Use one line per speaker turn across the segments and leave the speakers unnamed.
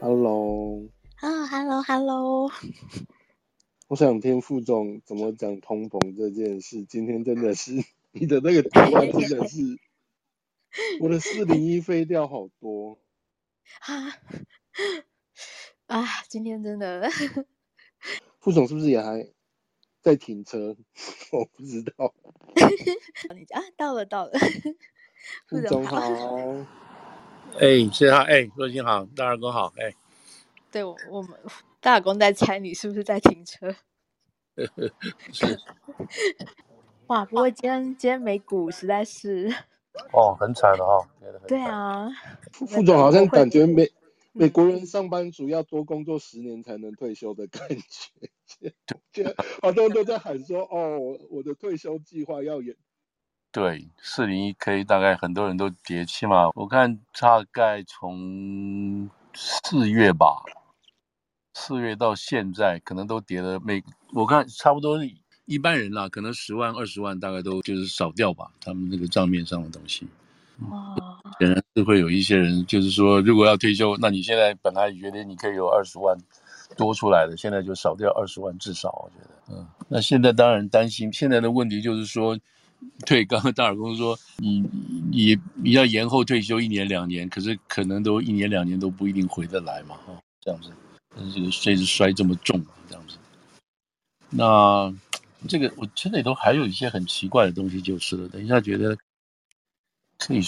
Hello，
啊，Hello，Hello，
我想听副总怎么讲通膨这件事。今天真的是你的那个台湾真的是，我的四零一飞掉好多
啊啊！今天真的，
副总是不是也还在停车？我不知道。
啊，到了到了，
副总好。
哎，谢谢他。哎，若星好，大耳公好。哎，
对我我们大耳公在猜你是不是在停
车？
哇，不过今天今天美股实在是
哦，很惨了哈。
对啊，
副总好像感觉美美国人上班族要多工作十年才能退休的感觉，就 好多人都在喊说哦，我的退休计划要延。
对，四零一 K 大概很多人都跌，起码我看大概从四月吧，四月到现在可能都跌了每，我看差不多一般人啦，可能十万二十万大概都就是少掉吧，他们那个账面上的东西。
哇，
显然是会有一些人，就是说如果要退休，那你现在本来觉得你可以有二十万多出来的，现在就少掉二十万至少，我觉得，嗯，那现在当然担心，现在的问题就是说。对，刚刚大耳公说，你你你要延后退休一年两年，可是可能都一年两年都不一定回得来嘛，哈，这样子，这个摔是摔这么重，这样子，那这个我现在里头还有一些很奇怪的东西就是了，等一下觉得可以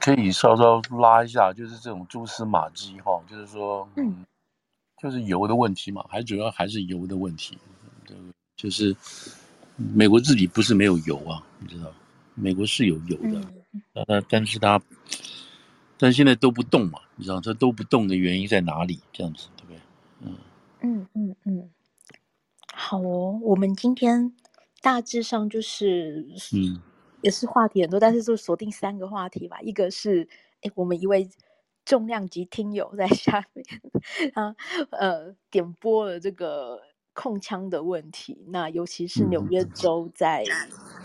可以稍稍拉一下，就是这种蛛丝马迹哈，就是说，嗯，就是油的问题嘛，还主要还是油的问题，这个就是。美国自己不是没有油啊，你知道，美国是有油的，嗯、但但是它，但现在都不动嘛，你知道，它都不动的原因在哪里？这样子，对不对？嗯
嗯嗯嗯，好哦，我们今天大致上就是，嗯，也是话题很多，但是就锁定三个话题吧。一个是，哎，我们一位重量级听友在下面，他呃点播了这个。控枪的问题，那尤其是纽约州在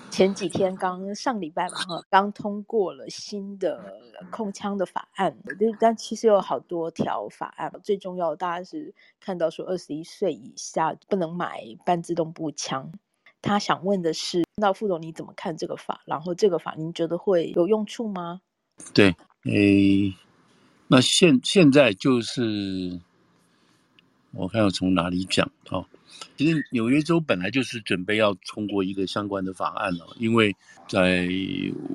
前几天刚上礼拜吧，哈，刚通过了新的控枪的法案。但其实有好多条法案，最重要的大家是看到说，二十一岁以下不能买半自动步枪。他想问的是，那副总你怎么看这个法？然后这个法您觉得会有用处吗？
对，诶，那现现在就是我看要从哪里讲啊？其实纽约州本来就是准备要通过一个相关的法案了，因为在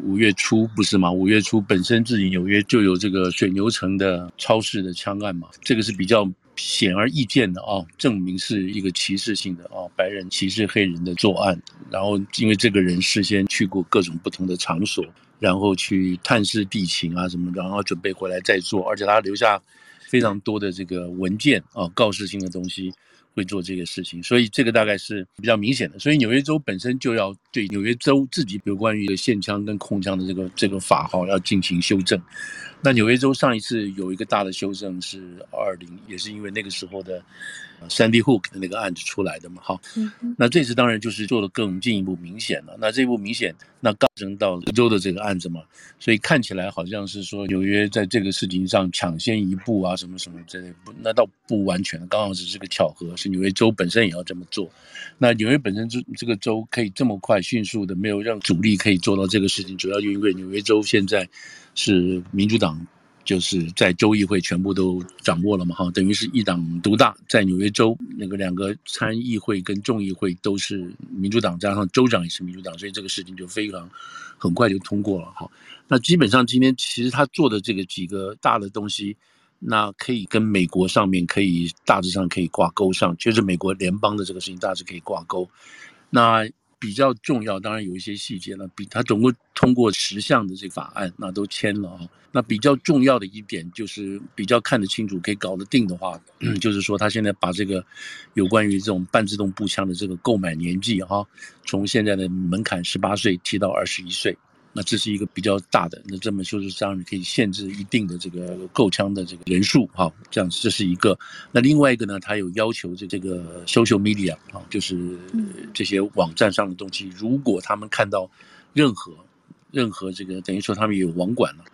五月初不是嘛？五月初本身自己纽约就有这个水牛城的超市的枪案嘛，这个是比较显而易见的啊，证明是一个歧视性的啊，白人歧视黑人的作案。然后因为这个人事先去过各种不同的场所，然后去探视地情啊什么的，然后准备回来再做，而且他留下非常多的这个文件啊，告示性的东西。会做这个事情，所以这个大概是比较明显的。所以纽约州本身就要对纽约州自己有关于限枪跟控枪的这个这个法号要进行修正。那纽约州上一次有一个大的修正是二零，也是因为那个时候的。Sandy Hook 的那个案子出来的嘛，哈，那这次当然就是做的更进一步明显了。那这一步明显，那刚升到德州的这个案子嘛，所以看起来好像是说纽约在这个事情上抢先一步啊，什么什么之类的，那倒不完全，刚好只是个巧合，是纽约州本身也要这么做。那纽约本身这这个州可以这么快迅速的，没有让阻力可以做到这个事情，主要就因为纽约州现在是民主党。就是在州议会全部都掌握了嘛，哈，等于是一党独大，在纽约州那个两个参议会跟众议会都是民主党，加上州长也是民主党，所以这个事情就非常很快就通过了，哈。那基本上今天其实他做的这个几个大的东西，那可以跟美国上面可以大致上可以挂钩上，就是美国联邦的这个事情大致可以挂钩，那。比较重要，当然有一些细节了。比他总共通过十项的这个法案，那都签了啊。那比较重要的一点就是比较看得清楚，可以搞得定的话，就是说他现在把这个有关于这种半自动步枪的这个购买年纪哈，从现在的门槛十八岁提到二十一岁。那这是一个比较大的，那这么就是这样，你可以限制一定的这个购枪的这个人数，哈，这样子这是一个。那另外一个呢，他有要求这这个 social media 啊，就是这些网站上的东西，如果他们看到任何任何这个等于说他们有网管了，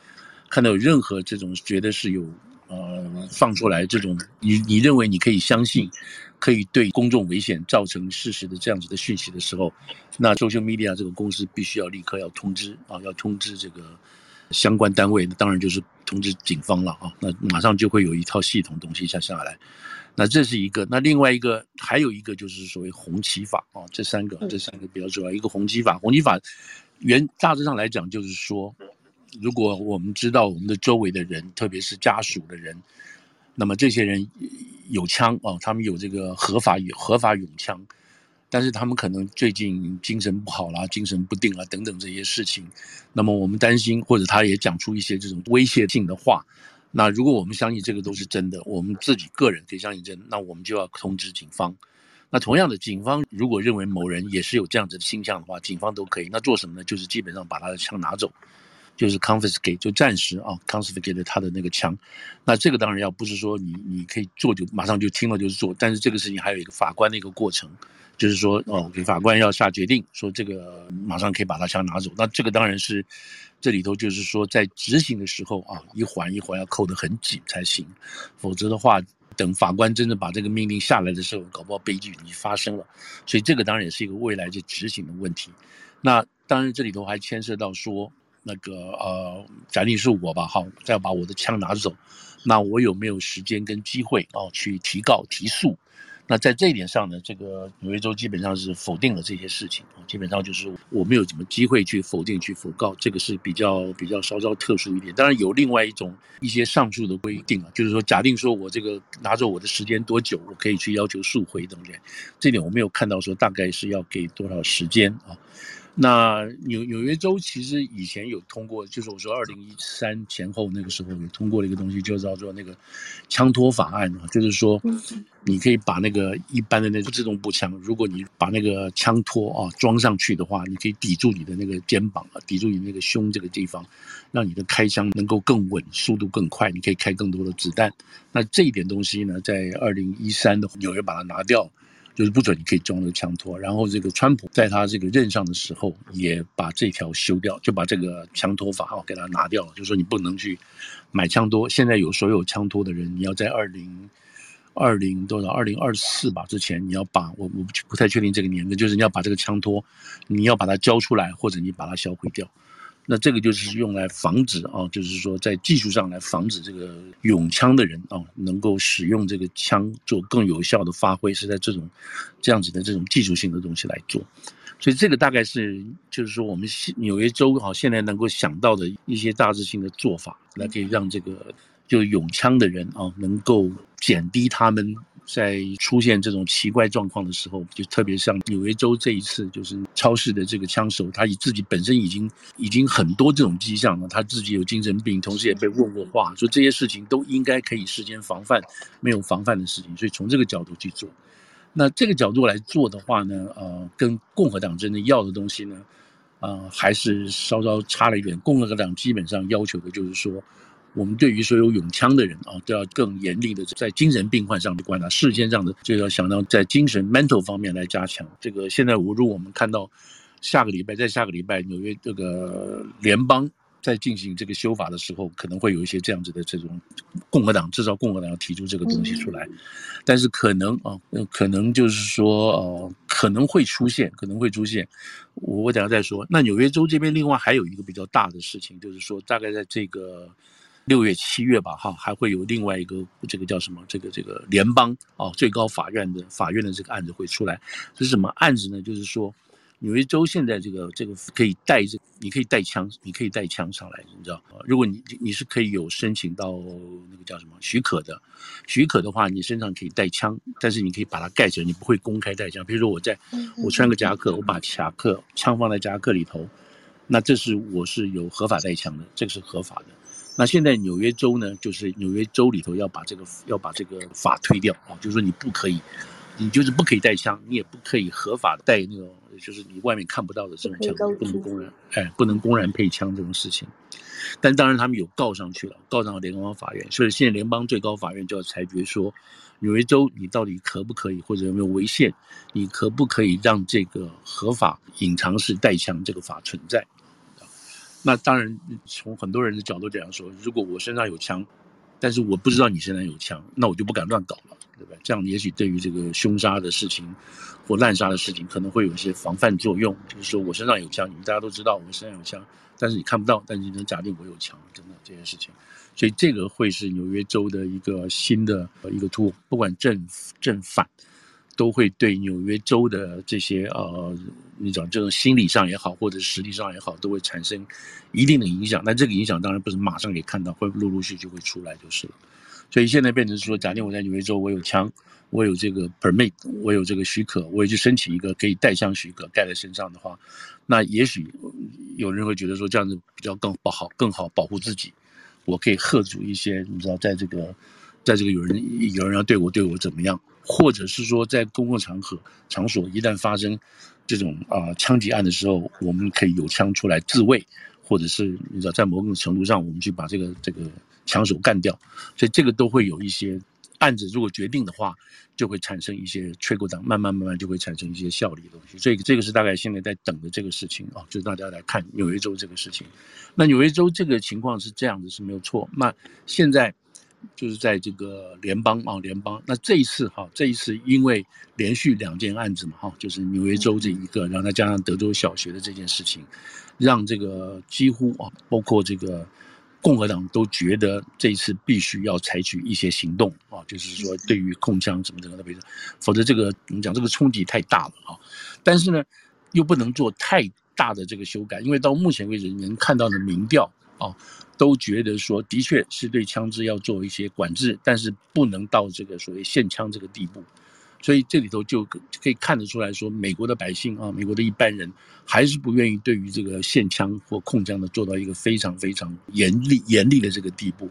看到有任何这种觉得是有呃放出来这种你你认为你可以相信。可以对公众危险造成事实的这样子的讯息的时候，那 social media 这个公司必须要立刻要通知啊，要通知这个相关单位，那当然就是通知警方了啊，那马上就会有一套系统东西下下来。那这是一个，那另外一个还有一个就是所谓红旗法啊，这三个这三个比较重要，一个红旗法，红旗法原大致上来讲就是说，如果我们知道我们的周围的人，特别是家属的人。那么这些人有枪啊，他们有这个合法合法拥枪，但是他们可能最近精神不好啦，精神不定啊等等这些事情。那么我们担心，或者他也讲出一些这种威胁性的话。那如果我们相信这个都是真的，我们自己个人可以相信真，那我们就要通知警方。那同样的，警方如果认为某人也是有这样子的倾向的话，警方都可以。那做什么呢？就是基本上把他的枪拿走。就是 confiscate 就暂时啊 confiscate 他的那个枪，那这个当然要不是说你你可以做就马上就听了就是做，但是这个事情还有一个法官的一个过程，就是说哦给法官要下决定说这个马上可以把他枪拿走，那这个当然是这里头就是说在执行的时候啊一环一环要扣得很紧才行，否则的话等法官真正把这个命令下来的时候，搞不好悲剧已经发生了，所以这个当然也是一个未来就执行的问题。那当然这里头还牵涉到说。那个呃，假定是我吧，好，再把我的枪拿走，那我有没有时间跟机会啊去提告提诉？那在这一点上呢，这个纽约州基本上是否定了这些事情，基本上就是我没有什么机会去否定去否告，这个是比较比较稍稍特殊一点。当然有另外一种一些上述的规定啊，就是说假定说我这个拿走我的时间多久，我可以去要求诉回等等，这点我没有看到说大概是要给多少时间啊。那纽纽约州其实以前有通过，就是我说二零一三前后那个时候有通过了一个东西，就叫做那个枪托法案啊，就是说你可以把那个一般的那种自动步枪，如果你把那个枪托啊装上去的话，你可以抵住你的那个肩膀啊，抵住你那个胸这个地方，让你的开枪能够更稳，速度更快，你可以开更多的子弹。那这一点东西呢，在二零一三的纽约把它拿掉。就是不准你可以装那个枪托，然后这个川普在他这个任上的时候也把这条修掉，就把这个枪托法号给他拿掉了，就说你不能去买枪托。现在有所有枪托的人，你要在二零二零多少二零二四吧之前，你要把我我不不太确定这个年份，就是你要把这个枪托，你要把它交出来，或者你把它销毁掉。那这个就是用来防止啊，就是说在技术上来防止这个拥枪的人啊，能够使用这个枪做更有效的发挥，是在这种这样子的这种技术性的东西来做。所以这个大概是就是说我们纽约州啊现在能够想到的一些大致性的做法，来可以让这个就拥枪的人啊能够减低他们。在出现这种奇怪状况的时候，就特别像纽约州这一次，就是超市的这个枪手，他以自己本身已经已经很多这种迹象了，他自己有精神病，同时也被问过话，说这些事情都应该可以事先防范，没有防范的事情，所以从这个角度去做。那这个角度来做的话呢，呃，跟共和党真的要的东西呢，呃，还是稍稍差了一点。共和党基本上要求的就是说。我们对于所有有枪的人啊，都要更严厉的在精神病患上的观察，事先上的就要想到在精神 mental 方面来加强。这个现在我，如果我们看到下个礼拜，在下个礼拜纽约这个联邦在进行这个修法的时候，可能会有一些这样子的这种共和党，至少共和党要提出这个东西出来。但是可能啊，可能就是说呃，可能会出现，可能会出现。我我等下再说。那纽约州这边另外还有一个比较大的事情，就是说大概在这个。六月、七月吧，哈，还会有另外一个这个叫什么？这个这个联邦啊，最高法院的法院的这个案子会出来。这是什么案子呢？就是说，纽约州现在这个这个可以带这，你可以带枪，你可以带枪上来，你知道？如果你你是可以有申请到那个叫什么许可的，许可的话，你身上可以带枪，但是你可以把它盖着，你不会公开带枪。比如说我在我穿个夹克，我把夹克枪放在夹克里头，那这是我是有合法带枪的，这个是合法的。那现在纽约州呢，就是纽约州里头要把这个要把这个法推掉啊，就是说你不可以，你就是不可以带枪，你也不可以合法带那种就是你外面看不到的这种枪不能公然，哎，不能公然配枪这种事情。但当然他们有告上去了，告上了联邦法院，所以现在联邦最高法院就要裁决说，纽约州你到底可不可以或者有没有违宪，你可不可以让这个合法隐藏式带枪这个法存在？那当然从很多人的角度这样说，如果我身上有枪。但是我不知道你身上有枪，那我就不敢乱搞了，对不对？这样也许对于这个凶杀的事情或滥杀的事情，可能会有一些防范作用。就是说我身上有枪，你们大家都知道我身上有枪，但是你看不到，但是你能假定我有枪，真的这些事情。所以这个会是纽约州的一个新的一个 tool，不管正正反。都会对纽约州的这些呃，你讲这种心理上也好，或者实际上也好，都会产生一定的影响。但这个影响当然不是马上可以看到，会陆陆续续会出来就是了。所以现在变成说，假定我在纽约州，我有枪，我有这个 permit，我有这个许可，我也去申请一个可以带枪许可盖在身上的话，那也许有人会觉得说，这样子比较更不好，更好保护自己，我可以吓阻一些，你知道，在这个。在这个有人有人要对我对我怎么样，或者是说在公共场合场所一旦发生这种啊枪击案的时候，我们可以有枪出来自卫，或者是你知道在某种程度上我们去把这个这个枪手干掉，所以这个都会有一些案子如果决定的话，就会产生一些吹鼓仗慢慢慢慢就会产生一些效力的东西。所以这个是大概现在在等的这个事情啊，就是大家来看纽约州这个事情。那纽约州这个情况是这样子是没有错。那现在。就是在这个联邦啊，联邦。那这一次哈，这一次因为连续两件案子嘛哈，就是纽约州这一个，然后再加上德州小学的这件事情，让这个几乎啊，包括这个共和党都觉得这一次必须要采取一些行动啊，就是说对于控枪什么等等的，否则这个我们讲这个冲击太大了啊。但是呢，又不能做太大的这个修改，因为到目前为止能看到的民调啊。都觉得说，的确是对枪支要做一些管制，但是不能到这个所谓限枪这个地步，所以这里头就可以看得出来说，美国的百姓啊，美国的一般人还是不愿意对于这个限枪或控枪的做到一个非常非常严厉严厉的这个地步。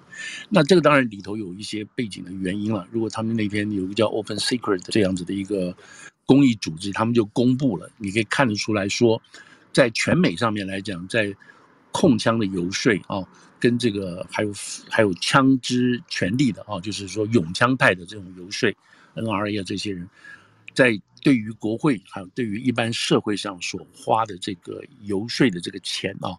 那这个当然里头有一些背景的原因了。如果他们那天有一个叫 Open Secret 这样子的一个公益组织，他们就公布了，你可以看得出来说，在全美上面来讲，在控枪的游说啊。跟这个还有还有枪支权利的啊，就是说拥枪派的这种游说，NRA 啊这些人，在对于国会还有对于一般社会上所花的这个游说的这个钱啊，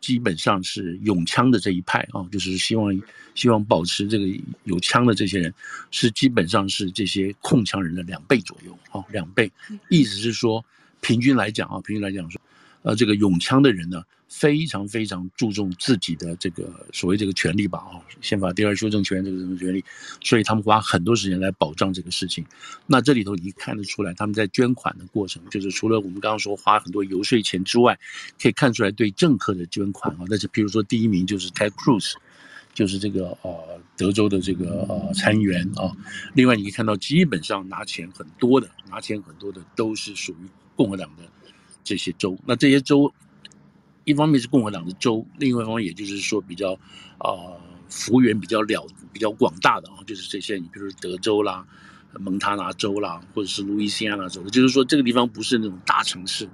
基本上是拥枪的这一派啊，就是希望希望保持这个有枪的这些人，是基本上是这些控枪人的两倍左右啊，两倍，意思是说平均来讲啊，平均来讲说，呃，这个拥枪的人呢。非常非常注重自己的这个所谓这个权利吧，啊，宪法第二修正权这个什么权利，所以他们花很多时间来保障这个事情。那这里头你看得出来，他们在捐款的过程，就是除了我们刚刚说花很多游说钱之外，可以看出来对政客的捐款啊。那就比如说第一名就是 Ted Cruz，就是这个呃德州的这个呃参议员啊。另外你可以看到，基本上拿钱很多的，拿钱很多的都是属于共和党的这些州。那这些州。一方面是共和党的州，另外一方面也就是说比较，啊、呃，幅员比较了比较广大的啊，就是这些，你比如说德州啦、蒙塔纳州啦，或者是路易斯安那州，就是说这个地方不是那种大城市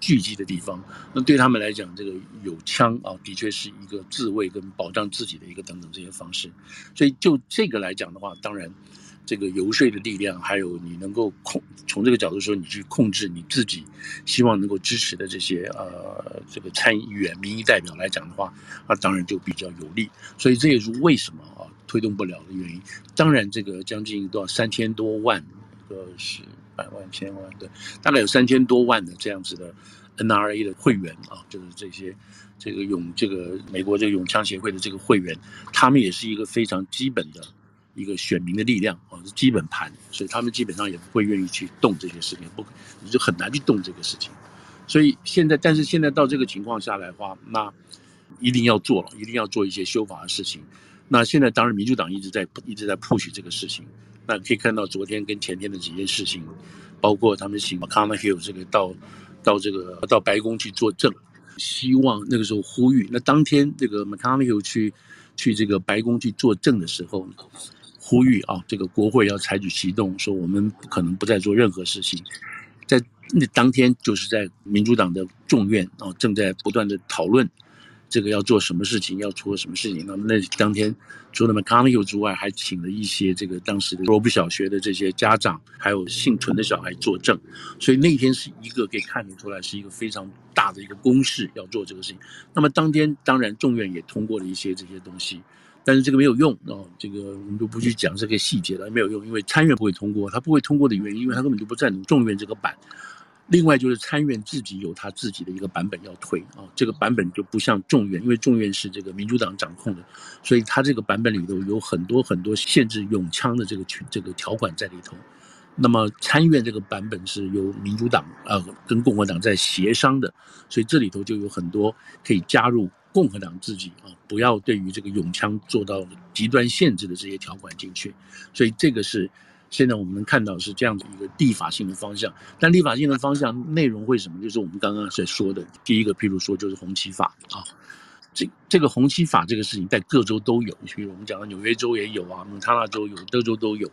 聚集的地方，那对他们来讲，这个有枪啊，的确是一个自卫跟保障自己的一个等等这些方式，所以就这个来讲的话，当然。这个游说的力量，还有你能够控，从这个角度说，你去控制你自己，希望能够支持的这些呃这个参议员、民意代表来讲的话，那当然就比较有利。所以这也是为什么啊推动不了的原因。当然，这个将近多少三千多万个是百万千万对，大概有三千多万的这样子的 NRA 的会员啊，就是这些这个永这个美国这个永枪协会的这个会员，他们也是一个非常基本的。一个选民的力量啊，是基本盘，所以他们基本上也不会愿意去动这些事情，不，你就很难去动这个事情。所以现在，但是现在到这个情况下来的话，那一定要做了，一定要做一些修法的事情。那现在当然，民主党一直在一直在 push 这个事情。那可以看到昨天跟前天的几件事情，包括他们请 McConnell 这个到到这个到白宫去作证，希望那个时候呼吁。那当天这个 McConnell 去去这个白宫去作证的时候。呼吁啊，这个国会要采取行动，说我们不可能不再做任何事情。在那当天就是在民主党的众院啊，正在不断的讨论。这个要做什么事情，要出什么事情？那么那当天除了 McConnell 之外，还请了一些这个当时的罗布小学的这些家长，还有幸存的小孩作证。所以那天是一个可以看得出来是一个非常大的一个公事，要做这个事情。那么当天当然众院也通过了一些这些东西，但是这个没有用哦。这个我们就不去讲这个细节了，没有用，因为参院不会通过，他不会通过的原因，因为他根本就不赞同众院这个版。另外就是参院自己有他自己的一个版本要推啊，这个版本就不像众院，因为众院是这个民主党掌控的，所以他这个版本里头有很多很多限制拥枪的这个这个条款在里头。那么参院这个版本是由民主党呃跟共和党在协商的，所以这里头就有很多可以加入共和党自己啊，不要对于这个永枪做到极端限制的这些条款进去，所以这个是。现在我们能看到是这样的一个立法性的方向，但立法性的方向内容会什么？就是我们刚刚在说的第一个，譬如说就是红旗法啊，这这个红旗法这个事情在各州都有，比如我们讲的纽约州也有啊，蒙塔纳州有，德州都有。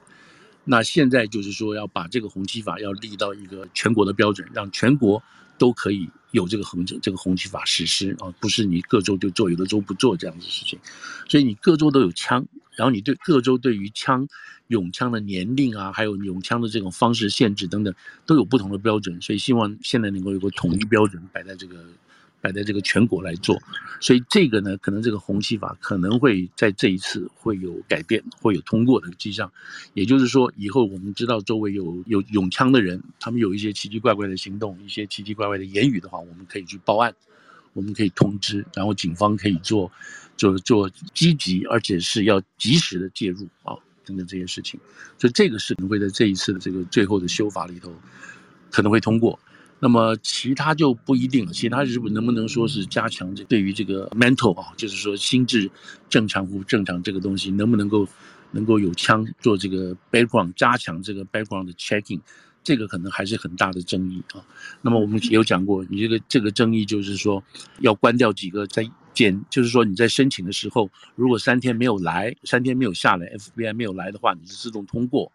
那现在就是说要把这个红旗法要立到一个全国的标准，让全国都可以有这个红这个红旗法实施啊，不是你各州就做，有的州不做这样子事情，所以你各州都有枪。然后你对各州对于枪、拥枪的年龄啊，还有拥枪的这种方式限制等等，都有不同的标准，所以希望现在能够有个统一标准摆在这个，摆在这个全国来做。所以这个呢，可能这个红旗法可能会在这一次会有改变，会有通过的迹象。也就是说，以后我们知道周围有有拥枪的人，他们有一些奇奇怪怪的行动，一些奇奇怪怪的言语的话，我们可以去报案，我们可以通知，然后警方可以做。做做积极，而且是要及时的介入啊，等等这些事情，所以这个是可能会在这一次的这个最后的修法里头可能会通过。那么其他就不一定了，其他是不能不能说是加强这对于这个 mental 啊，就是说心智正常不正常这个东西，能不能够能够有枪做这个 background 加强这个 background 的 checking，这个可能还是很大的争议啊。那么我们也有讲过，你这个这个争议就是说要关掉几个在。检就是说你在申请的时候，如果三天没有来，三天没有下来，FBI 没有来的话，你是自动通过。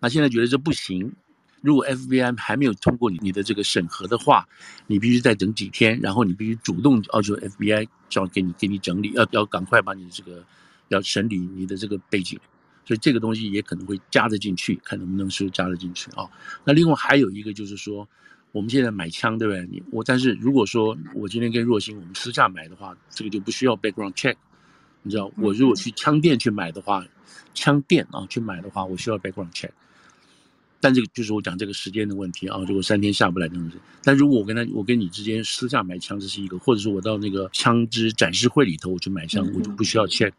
那现在觉得这不行，如果 FBI 还没有通过你你的这个审核的话，你必须再等几天，然后你必须主动要求 FBI 要给你给你整理，要要赶快把你这个要审理你的这个背景，所以这个东西也可能会加得进去，看能不能是加得进去啊。那另外还有一个就是说。我们现在买枪，对不对？你我，但是如果说我今天跟若星我们私下买的话，这个就不需要 background check。你知道，我如果去枪店去买的话，枪店啊去买的话，我需要 background check。但这个就是我讲这个时间的问题啊，如果三天下不来，真的是。但如果我跟他，我跟你之间私下买枪，这是一个；或者是我到那个枪支展示会里头我去买枪，我就不需要 check。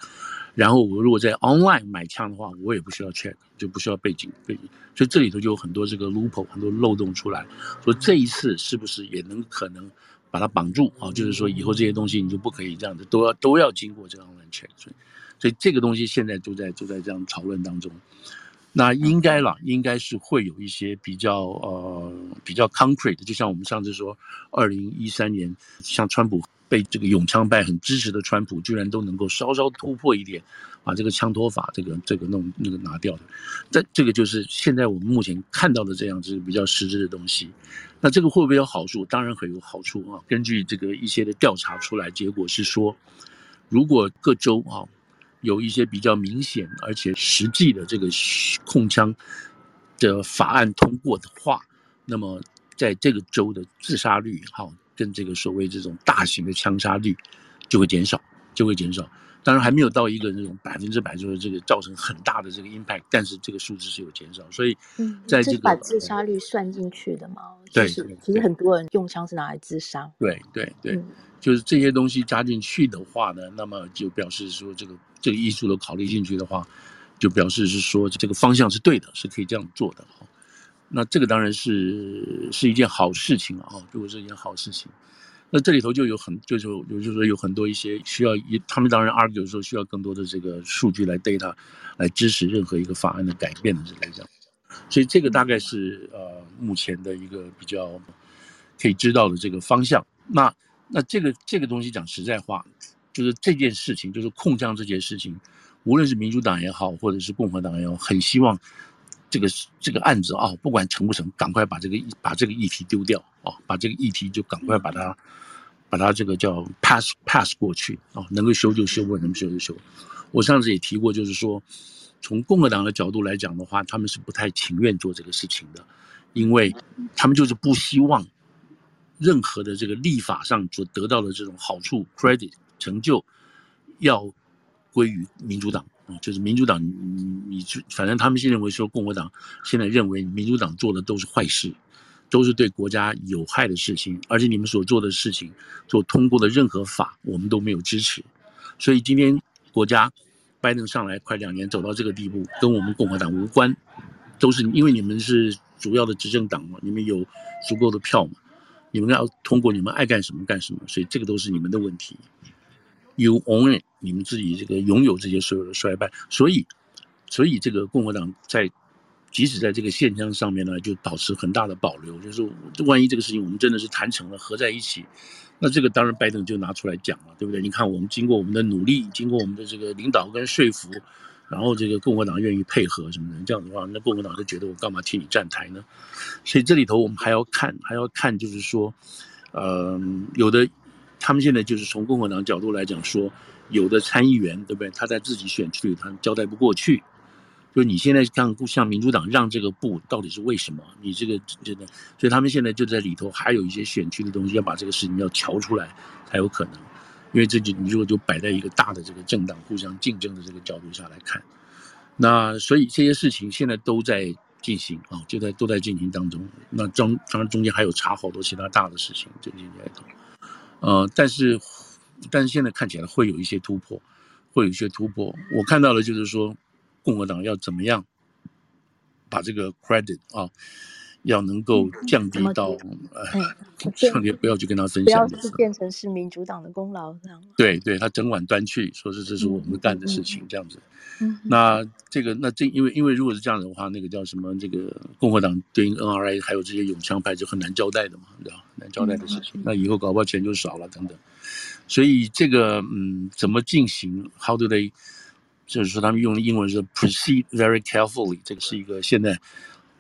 然后我如果在 online 买枪的话，我也不需要 check，就不需要背景背景。所以这里头就有很多这个 loophole，很多漏洞出来。说这一次是不是也能可能把它绑住啊？就是说以后这些东西你就不可以这样子，都要都要经过这样 online check。所以，所以这个东西现在就在就在这样讨论当中。那应该啦，应该是会有一些比较呃比较 concrete 的，就像我们上次说，二零一三年像川普。被这个永枪派很支持的川普，居然都能够稍稍突破一点，把这个枪托法这个这个弄那个拿掉的，这这个就是现在我们目前看到的这样子比较实质的东西。那这个会不会有好处？当然很有好处啊！根据这个一些的调查出来，结果是说，如果各州啊有一些比较明显而且实际的这个控枪的法案通过的话，那么在这个州的自杀率哈。跟这个所谓这种大型的枪杀率就会减少，就会减少。当然还没有到一个那种百分之百，就是这个造成很大的这个 impact，但是这个数字是有减少。所以，在这个、嗯、把
自杀率算进去的嘛？
对，
就是、其实很多人用枪是拿来自
杀。对对对，就是这些东西加进去的话呢，那么就表示说这个这个因素都考虑进去的话，就表示是说这个方向是对的，是可以这样做的。那这个当然是是一件好事情了啊！如果是一件好事情，那这里头就有很就是有就是说有很多一些需要，他们当然 argue 说需要更多的这个数据来 data 来支持任何一个法案的改变的来讲，所以这个大概是呃目前的一个比较可以知道的这个方向。那那这个这个东西讲实在话，就是这件事情就是控枪这件事情，无论是民主党也好，或者是共和党也好，很希望。这个这个案子啊，不管成不成，赶快把这个把这个议题丢掉啊，把这个议题就赶快把它把它这个叫 pass pass 过去啊，能够修就修，不能修就修。我上次也提过，就是说，从共和党的角度来讲的话，他们是不太情愿做这个事情的，因为他们就是不希望任何的这个立法上所得到的这种好处 credit 成就要归于民主党。就是民主党，你就反正他们是认为说，共和党现在认为民主党做的都是坏事，都是对国家有害的事情，而且你们所做的事情，所通过的任何法，我们都没有支持。所以今天国家拜登上来快两年，走到这个地步，跟我们共和党无关，都是因为你们是主要的执政党嘛，你们有足够的票嘛，你们要通过，你们爱干什么干什么，所以这个都是你们的问题。You own it，你们自己这个拥有这些所有的衰败，所以，所以这个共和党在，即使在这个现象上面呢，就保持很大的保留，就是万一这个事情我们真的是谈成了，合在一起，那这个当然拜登就拿出来讲了，对不对？你看我们经过我们的努力，经过我们的这个领导跟说服，然后这个共和党愿意配合什么的，这样的话，那共和党就觉得我干嘛替你站台呢？所以这里头我们还要看，还要看，就是说，呃，有的。他们现在就是从共和党角度来讲说，有的参议员对不对？他在自己选区里他交代不过去，就你现在向向民主党让这个步，到底是为什么？你这个真的，所以他们现在就在里头还有一些选区的东西，要把这个事情要调出来才有可能。因为这就你如果就摆在一个大的这个政党互相竞争的这个角度下来看，那所以这些事情现在都在进行啊，就在都在进行当中。那中当然中间还有查好多其他大的事情，这些在。呃，但是，但是现在看起来会有一些突破，会有一些突破。我看到了就是说，共和党要怎么样把这个 credit 啊，要能够降低到，呃，降低 不要去跟他分享，
不要是变成是民主党的功劳这样。
对，对他整晚端去，说是这是我们干的事情，这样子。
嗯，
那这个那这因为因为如果是这样的话，那个叫什么？这个共和党对应 NRA 还有这些永枪派就很难交代的嘛，对吧？难交代的事情，嗯、那以后搞不好钱就少了等等。所以这个嗯，怎么进行？How do they？就是说他们用的英文是 proceed very carefully。这个是一个现在，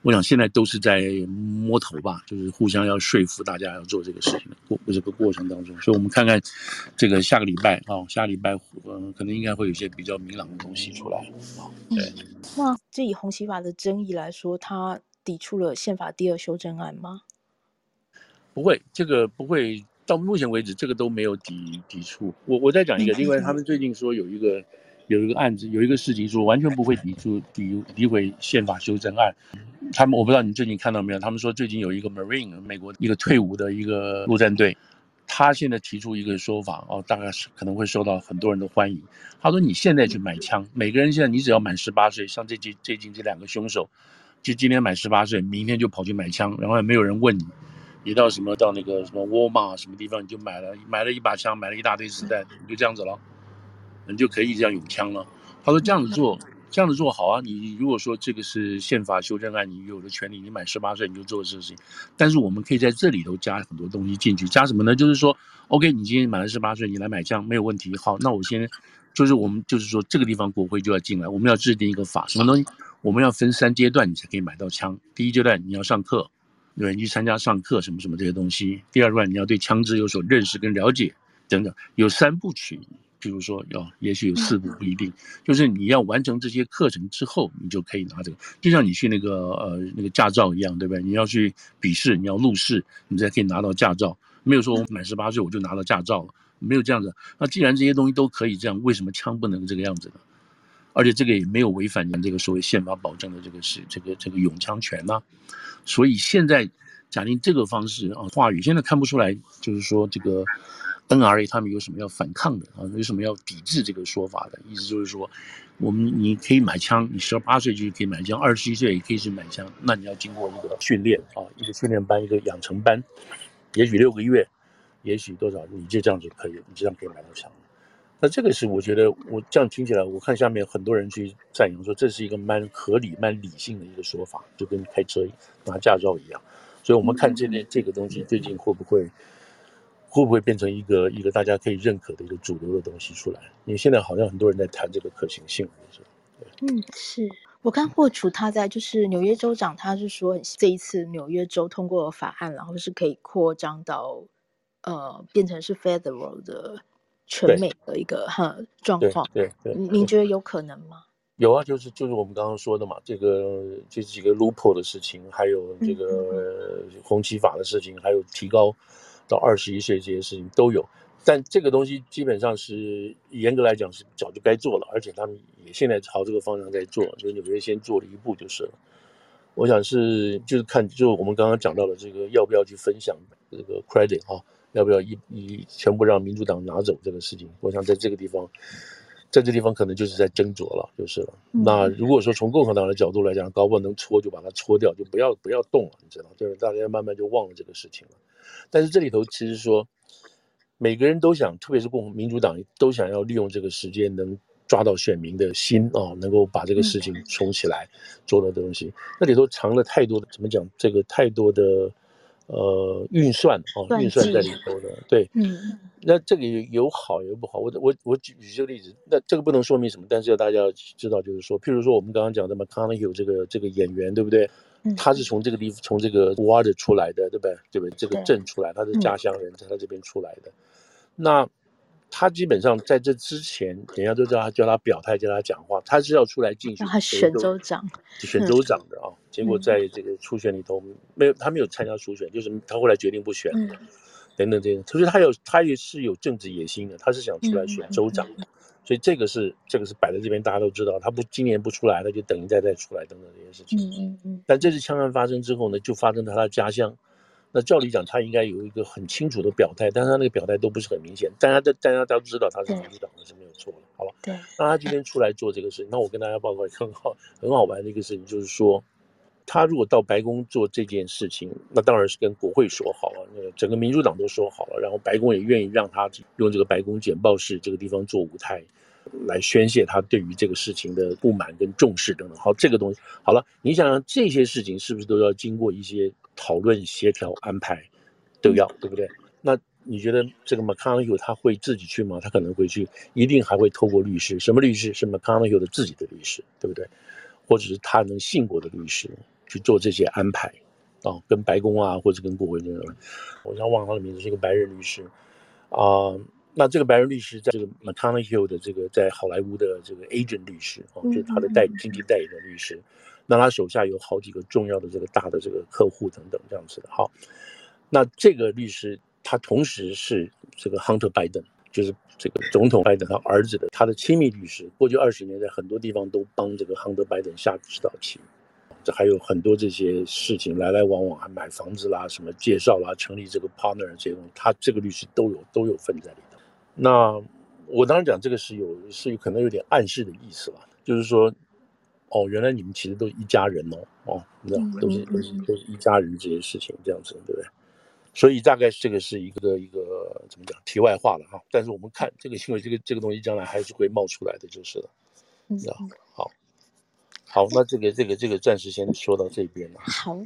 我想现在都是在摸头吧，就是互相要说服大家要做这个事情的过这个过程当中。所以我们看看这个下个礼拜啊，下个礼拜嗯，可能应该会有一些比较明朗的东西出来。对。
嗯、那这以红旗法的争议来说，它抵触了宪法第二修正案吗？
不会，这个不会。到目前为止，这个都没有抵抵触。我我再讲一个，另外他们最近说有一个有一个案子，有一个事情说完全不会抵触诋诋毁宪法修正案。他们我不知道你最近看到没有？他们说最近有一个 Marine 美国一个退伍的一个陆战队，他现在提出一个说法哦，大概是可能会受到很多人的欢迎。他说你现在去买枪，每个人现在你只要满十八岁，像这近最近这两个凶手，就今天满十八岁，明天就跑去买枪，然后也没有人问你。你到什么到那个什么沃尔玛什么地方，你就买了买了一把枪，买了一大堆子弹，你就这样子了，你就可以这样拥枪了。他说这样子做，这样子做好啊。你如果说这个是宪法修正案，你有的权利，你满十八岁你就做这事情。但是我们可以在这里头加很多东西进去，加什么呢？就是说，OK，你今天满了十八岁，你来买枪没有问题。好，那我先就是我们就是说这个地方国会就要进来，我们要制定一个法，什么东西？我们要分三阶段，你才可以买到枪。第一阶段你要上课。对，你去参加上课什么什么这些东西。第二段你要对枪支有所认识跟了解，等等，有三部曲。比如说，有也许有四步不一定。就是你要完成这些课程之后，你就可以拿这个，就像你去那个呃那个驾照一样，对不对？你要去笔试，你要路试，你才可以拿到驾照。没有说我满十八岁我就拿到驾照了，没有这样子。那既然这些东西都可以这样，为什么枪不能这个样子呢？而且这个也没有违反你这个所谓宪法保证的这个是这个这个拥枪权呐、啊。所以现在假定这个方式啊，话语现在看不出来，就是说这个 NRA 他们有什么要反抗的啊，有什么要抵制这个说法的意思，就是说我们你可以买枪，你十八岁就可以买枪，二十一岁也可以去买枪，那你要经过一个训练啊，一个训练班，一个养成班，也许六个月，也许多少，你就这样就可以，你这样可以买到枪。那这个是我觉得，我这样听起来，我看下面很多人去赞扬说，这是一个蛮合理、蛮理性的一个说法，就跟开车拿驾照一样。所以，我们看这件这个东西最近会不会会不会变成一个一个大家可以认可的一个主流的东西出来？因为现在好像很多人在谈这个可行性，是吧？
嗯，是。我看霍楚他在就是纽约州长，他是说这一次纽约州通过法案，然后是可以扩张到呃变成是 federal 的全美的一个哈状况。
对对，
您觉得有可能吗？
有啊，就是就是我们刚刚说的嘛，这个这几个 loophole 的事情，还有这个红旗法的事情，还有提高到二十一岁这些事情都有。但这个东西基本上是严格来讲是早就该做了，而且他们也现在朝这个方向在做，就是纽约先做了一步就是了。我想是就是看，就我们刚刚讲到的这个要不要去分享这个 credit 哈、啊，要不要一一全部让民主党拿走这个事情？我想在这个地方，在这地方可能就是在斟酌了，就是了。那如果说从共和党的角度来讲，高不好能搓就把它搓掉，就不要不要动了，你知道，就是大家慢慢就忘了这个事情了。但是这里头其实说。每个人都想，特别是共和民主党都想要利用这个时间，能抓到选民的心啊，能够把这个事情冲起来，做的东西，那里头藏了太多的，怎么讲？这个太多的呃运算哦，运算在里头的。对，嗯，那这个有好有不好。我我我举举这个例子，那这个不能说明什么，但是要大家要知道，就是说，譬如说我们刚刚讲的 McConaughey 这个这个演员，对不对？他是从这个地方，从这个 Water 出来的，对不对？对不对？这个镇出来，他是家乡人，在他这边出来的。那他基本上在这之前，人家都叫他叫他表态，叫他讲话，他是要出来竞选，
他选州长，
选州长的啊。结果在这个初选里头没有，他没有参加初选，就是他后来决定不选，等等这些。所以他有，他也是有政治野心的，他是想出来选州长的。所以这个是这个是摆在这边，大家都知道，他不今年不出来，他就等一再再出来，等等这些事情。嗯嗯但这次枪案发生之后呢，就发生在他的家乡。那照理讲，他应该有一个很清楚的表态，但是他那个表态都不是很明显。大家都大家都知道他是民主党的是没有错的，好吧。对。那他今天出来做这个事情，那我跟大家报告一个很好很好玩的一个事情，就是说，他如果到白宫做这件事情，那当然是跟国会说好了，那个整个民主党都说好了，然后白宫也愿意让他用这个白宫简报室这个地方做舞台，来宣泄他对于这个事情的不满跟重视等等。好，这个东西好了，你想想这些事情是不是都要经过一些？讨论、协调、安排，都要，对不对？那你觉得这个 McConaughey 他会自己去吗？他可能会去，一定还会透过律师。什么律师？是 McConaughey 的自己的律师，对不对？或者是他能信过的律师去做这些安排啊？跟白宫啊，或者跟国会这样。我想忘了他的名字，是一个白人律师啊。那这个白人律师在这个 McConaughey 的这个在好莱坞的这个 agent 律师哦，就是他的代经济代理的律师。那他手下有好几个重要的这个大的这个客户等等这样子的，哈，那这个律师他同时是这个 Hunter Biden，就是这个总统拜登他儿子的他的亲密律师，过去二十年在很多地方都帮这个 Hunter Biden 下指导棋，这还有很多这些事情来来往往，还买房子啦、什么介绍啦、成立这个 partner 这些东西，他这个律师都有都有份在里头。那我当然讲这个是有是有可能有点暗示的意思吧，就是说。哦，原来你们其实都是一家人哦，哦，你知道，都是都是都是一家人这些事情这样子，对不对？所以大概这个是一个一个怎么讲题外话了哈。但是我们看这个新闻，这个这个东西将来还是会冒出来的，就是了。嗯，好，好，那这个这个这个暂时先说到这边了。好。